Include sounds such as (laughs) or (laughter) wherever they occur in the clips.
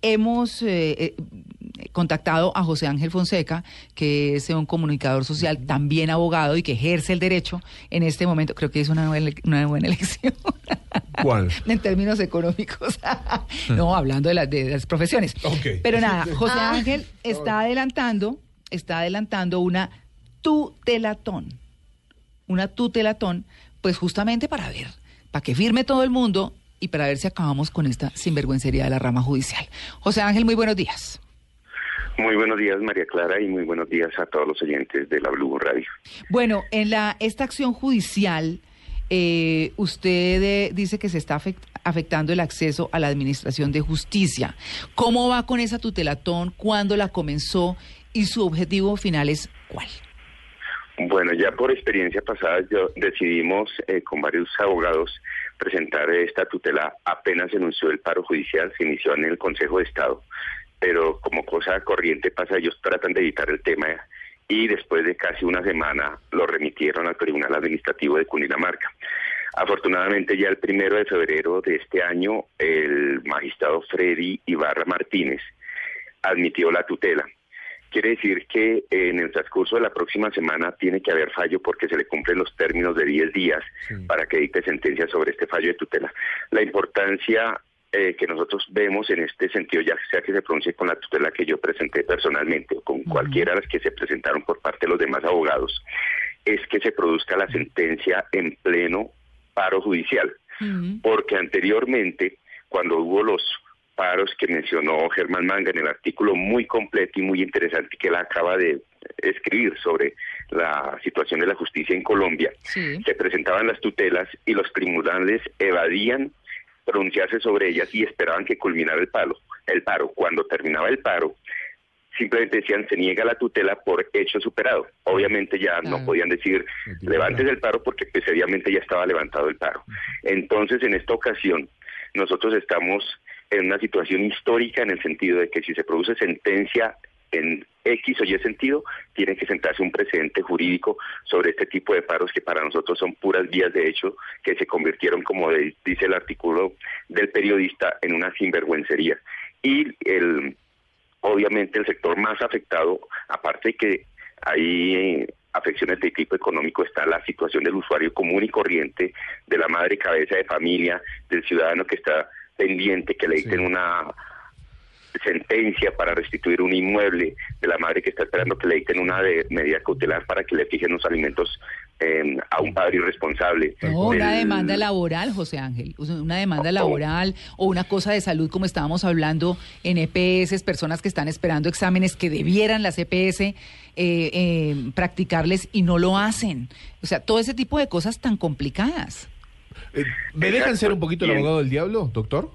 Hemos eh, eh, contactado a José Ángel Fonseca, que es un comunicador social, también abogado y que ejerce el derecho en este momento. Creo que es una buena, una buena (laughs) elección. ¿Cuál? (laughs) en términos económicos. (laughs) no, hablando de, la- de las profesiones. Ok. Pero nada, José Ah. Ángel está adelantando, está adelantando una tutelatón. Una tutelatón, pues justamente para ver, para que firme todo el mundo y para ver si acabamos con esta sinvergüencería de la rama judicial. José Ángel, muy buenos días. Muy buenos días, María Clara, y muy buenos días a todos los oyentes de la Blue Radio. Bueno, en la esta acción judicial, eh, usted eh, dice que se está afect- afectando el acceso a la administración de justicia. ¿Cómo va con esa tutelatón? ¿Cuándo la comenzó? ¿Y su objetivo final es cuál? Bueno, ya por experiencia pasada yo decidimos eh, con varios abogados presentar esta tutela apenas se anunció el paro judicial, se inició en el Consejo de Estado, pero como cosa corriente pasa, ellos tratan de evitar el tema y después de casi una semana lo remitieron al Tribunal Administrativo de Cundinamarca. Afortunadamente ya el primero de febrero de este año el magistrado Freddy Ibarra Martínez admitió la tutela. Quiere decir que eh, en el transcurso de la próxima semana tiene que haber fallo porque se le cumplen los términos de 10 días para que dicte sentencia sobre este fallo de tutela. La importancia eh, que nosotros vemos en este sentido, ya sea que se pronuncie con la tutela que yo presenté personalmente o con cualquiera de las que se presentaron por parte de los demás abogados, es que se produzca la sentencia en pleno paro judicial. Porque anteriormente, cuando hubo los paros que mencionó Germán Manga en el artículo muy completo y muy interesante que él acaba de escribir sobre la situación de la justicia en Colombia, Sí. se presentaban las tutelas y los tribunales evadían pronunciarse sobre ellas y esperaban que culminara el paro. El paro, cuando terminaba el paro, simplemente decían se niega la tutela por hecho superado. Obviamente ya no Ah. podían decir levantes el paro porque pues obviamente ya estaba levantado el paro. Entonces en esta ocasión nosotros estamos en una situación histórica en el sentido de que si se produce sentencia en X o Y sentido, tiene que sentarse un precedente jurídico sobre este tipo de paros que para nosotros son puras vías de hecho que se convirtieron, como dice el artículo del periodista, en una sinvergüencería. Y el obviamente el sector más afectado, aparte de que hay afecciones de tipo económico, está la situación del usuario común y corriente, de la madre cabeza de familia, del ciudadano que está pendiente, que le dicten una sentencia para restituir un inmueble, de la madre que está esperando que le dicten una de medida cautelar para que le fijen los alimentos eh, a un padre irresponsable. No, una demanda laboral, José Ángel, una demanda laboral o una cosa de salud, como estábamos hablando en EPS, personas que están esperando exámenes que debieran las EPS eh, eh, practicarles y no lo hacen. O sea, todo ese tipo de cosas tan complicadas. ¿Me dejan ser un poquito el abogado del diablo, doctor?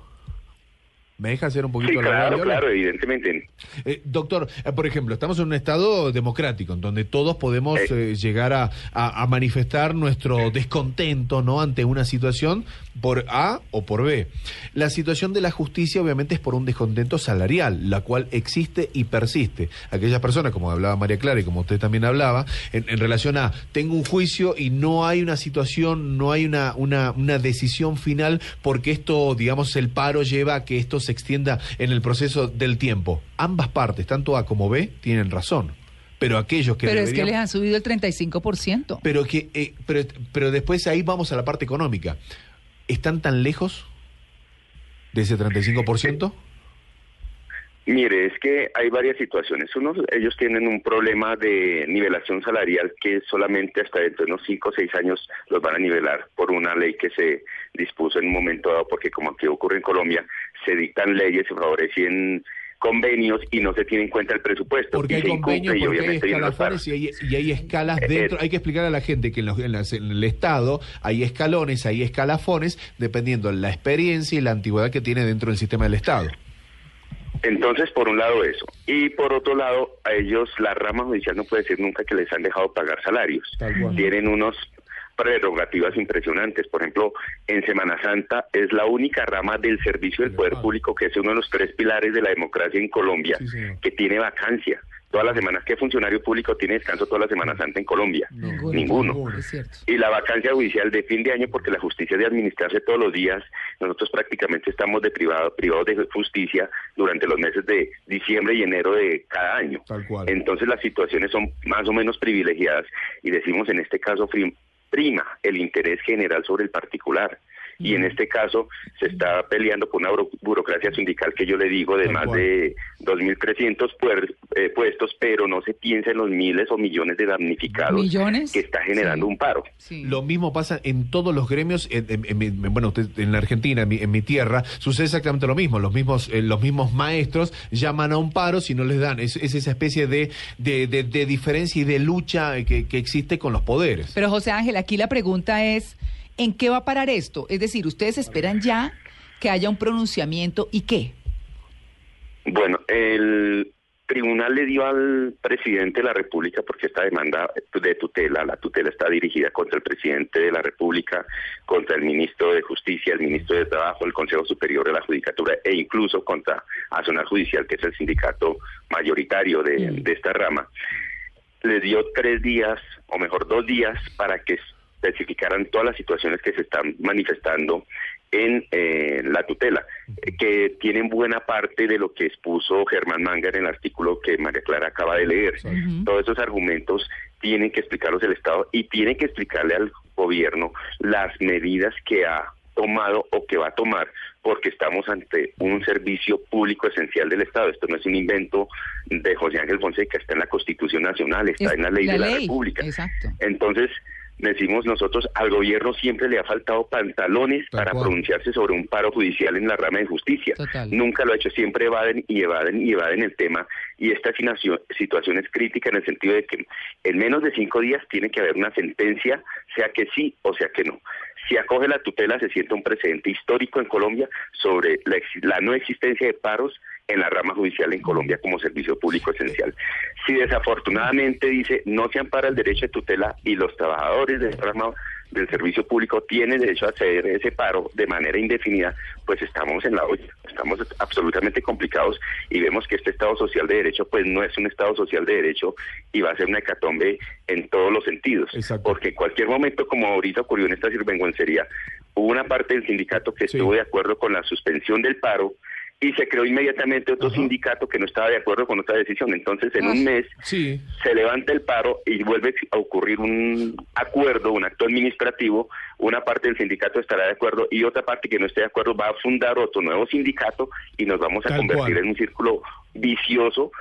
¿Me dejan ser un poquito Sí, abogado claro, claro, evidentemente. Eh, doctor, eh, por ejemplo, estamos en un estado democrático en donde todos podemos Eh. eh, llegar a, a- a manifestar nuestro descontento no ante una situación por A o por B. La situación de la justicia obviamente es por un descontento salarial, la cual existe y persiste. Aquellas personas, como hablaba María Clara y como usted también hablaba, en, en relación a tengo un juicio y no hay una situación, no hay una, una, una decisión final porque esto, digamos, el paro lleva a que esto se extienda en el proceso del tiempo. Ambas partes, tanto A como B, tienen razón. Pero aquellos que Pero es que les han subido el 35%. pero que eh, pero, pero después ahí vamos a la parte económica. ¿Están tan lejos de ese 35%? Mire, es que hay varias situaciones. Uno, ellos tienen un problema de nivelación salarial que solamente hasta dentro de unos 5 o 6 años los van a nivelar por una ley que se dispuso en un momento dado, porque como aquí ocurre en Colombia, se dictan leyes, se favorecen convenios y no se tiene en cuenta el presupuesto. Porque y hay convenios, porque hay obviamente escalafones y hay, y hay escalas Eh, dentro. eh. Hay que explicar a la gente que en, los- en las- en el Estado hay escalones, hay escalafones, dependiendo de la experiencia y la antigüedad que tiene dentro del sistema del Estado. Entonces, por un lado eso. Y por otro lado, a ellos la rama judicial no puede decir nunca que les han dejado pagar salarios. Tienen unos prerrogativas impresionantes. Por ejemplo, en Semana Santa es la única rama del servicio del poder público que es uno de los tres pilares de la democracia en Colombia Sí, que tiene vacancia. todas las semanas. ¿Qué funcionario público tiene descanso toda la Semana Santa en Colombia? Ninguno. Y la vacancia judicial de fin de año, porque la justicia de administrarse todos los días, nosotros prácticamente estamos de privado, privados de justicia durante los meses de diciembre y enero de cada año. Tal cual. Entonces las situaciones son más o menos privilegiadas y decimos en este caso frim- prima el interés general sobre el particular. Y en este caso se está peleando por una buro- burocracia sindical que yo le digo de más de 2.300 puer- eh, puestos, pero no se piensa en los miles o millones de damnificados ¿Millones? que está generando Sí. un paro. Sí. Lo mismo pasa en todos los gremios, en, en- en mi- bueno, usted, en la Argentina, en mi, en mi tierra, sucede exactamente lo mismo. Los mismos, eh, los mismos maestros llaman a un paro si no les dan. Es, es esa especie de, de, de- de diferencia y de lucha que, que existe con los poderes. Pero José Ángel, aquí la pregunta es, ¿en qué va a parar esto? Es decir, ¿ustedes esperan ya que haya un pronunciamiento y qué? Bueno, el tribunal le dio al presidente de la República, porque esta demanda de tutela, la tutela está dirigida contra el presidente de la República, contra el ministro de Justicia, el ministro de Trabajo, el Consejo Superior de la Judicatura e incluso contra Azonar Judicial, que es el sindicato mayoritario de, Mm. de esta rama. Les dio tres días, o mejor dos días, para que especificaran todas las situaciones que se están manifestando en eh, la tutela, que tienen buena parte de lo que expuso Germán Manga en el artículo que María Clara acaba de leer. Todos esos argumentos tienen que explicarlos el Estado y tiene que explicarle al gobierno las medidas que ha tomado o que va a tomar porque estamos ante un servicio público esencial del Estado. Esto no es un invento de José Ángel Fonseca, está en la Constitución Nacional, está Es en la ley de la República. Exacto. Entonces, decimos nosotros, al gobierno siempre le ha faltado pantalones Tal para cual. pronunciarse sobre un paro judicial en la rama de justicia. Total. Nunca lo ha hecho, siempre evaden y evaden y evaden el tema. Y esta situación es crítica en el sentido de que en menos de cinco días tiene que haber una sentencia, sea que sí o sea que no. Si acoge la tutela, se siente un precedente histórico en Colombia sobre la, ex- la no existencia de paros en la rama judicial en Colombia como servicio público esencial. Si desafortunadamente dice no se ampara el derecho de tutela y los trabajadores de rama del servicio público tienen derecho a hacer ese paro de manera indefinida, pues estamos en la olla, estamos absolutamente complicados y vemos que este Estado social de derecho pues no es un Estado social de derecho y va a ser una hecatombe en todos los sentidos, Exacto. porque en cualquier momento, como ahorita ocurrió en esta sirvenguencería, hubo una parte del sindicato que Sí. estuvo de acuerdo con la suspensión del paro y se creó inmediatamente otro Ajá. sindicato que no estaba de acuerdo con otra decisión. Entonces, en Ah. un mes Sí. se levanta el paro y vuelve a ocurrir un acuerdo, un acto administrativo, una parte del sindicato estará de acuerdo y otra parte que no esté de acuerdo va a fundar otro nuevo sindicato y nos vamos a Tal convertir cual. en un círculo vicioso,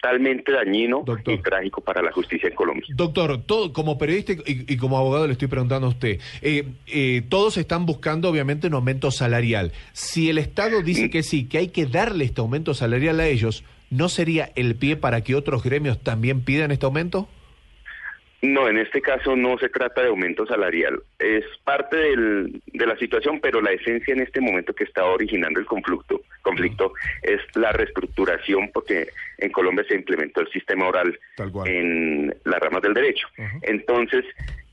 totalmente dañino Doctor. y trágico para la justicia en Colombia. Doctor, todo, como periodista y, y como abogado le estoy preguntando a usted, eh, eh, todos están buscando obviamente un aumento salarial. Si el Estado dice que sí, que hay que darle este aumento salarial a ellos, ¿no sería el pie para que otros gremios también pidan este aumento? No, en este caso no se trata de aumento salarial. Es parte del- de la situación, pero la esencia en este momento que está originando el conflicto, conflicto es la reestructuración, porque en Colombia se implementó el sistema oral en las ramas del derecho. Ajá. Entonces,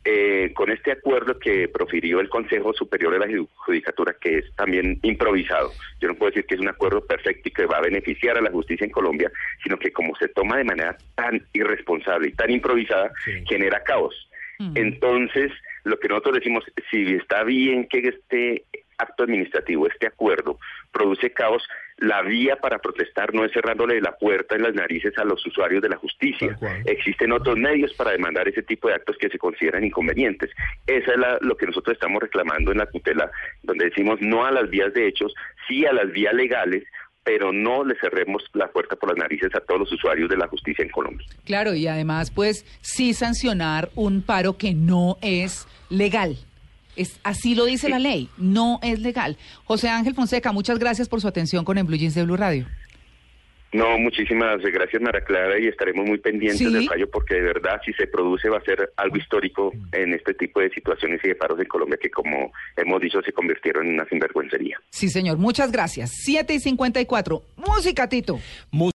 eh, con este acuerdo que profirió el Consejo Superior de la Ju- Judicatura, que es también improvisado, yo no puedo decir que es un acuerdo perfecto y que va a beneficiar a la justicia en Colombia, sino que como se toma de manera tan irresponsable y tan improvisada, Sí. genera caos. Mm. Entonces, lo que nosotros decimos, si está bien que este acto administrativo, este acuerdo, produce caos, la vía para protestar no es cerrándole la puerta en las narices a los usuarios de la justicia. Existen otros medios para demandar ese tipo de actos que se consideran inconvenientes. Esa es la- lo que nosotros estamos reclamando en la tutela, donde decimos no a las vías de hechos, sí a las vías legales, pero no le cerremos la puerta por las narices a todos los usuarios de la justicia en Colombia. Claro, y además, pues, sí sancionar un paro que no es legal. Es, así lo dice la ley, no es legal. José Ángel Fonseca, muchas gracias por su atención con el Blue Jeans de Blue Radio. No, muchísimas gracias, Mara Clara, y estaremos muy pendientes Sí. del fallo porque de verdad, si se produce, va a ser algo histórico en este tipo de situaciones y de paros en Colombia que, como hemos dicho, se convirtieron en una sinvergüencería. Sí, señor, muchas gracias. 7 y 54. Música, Tito.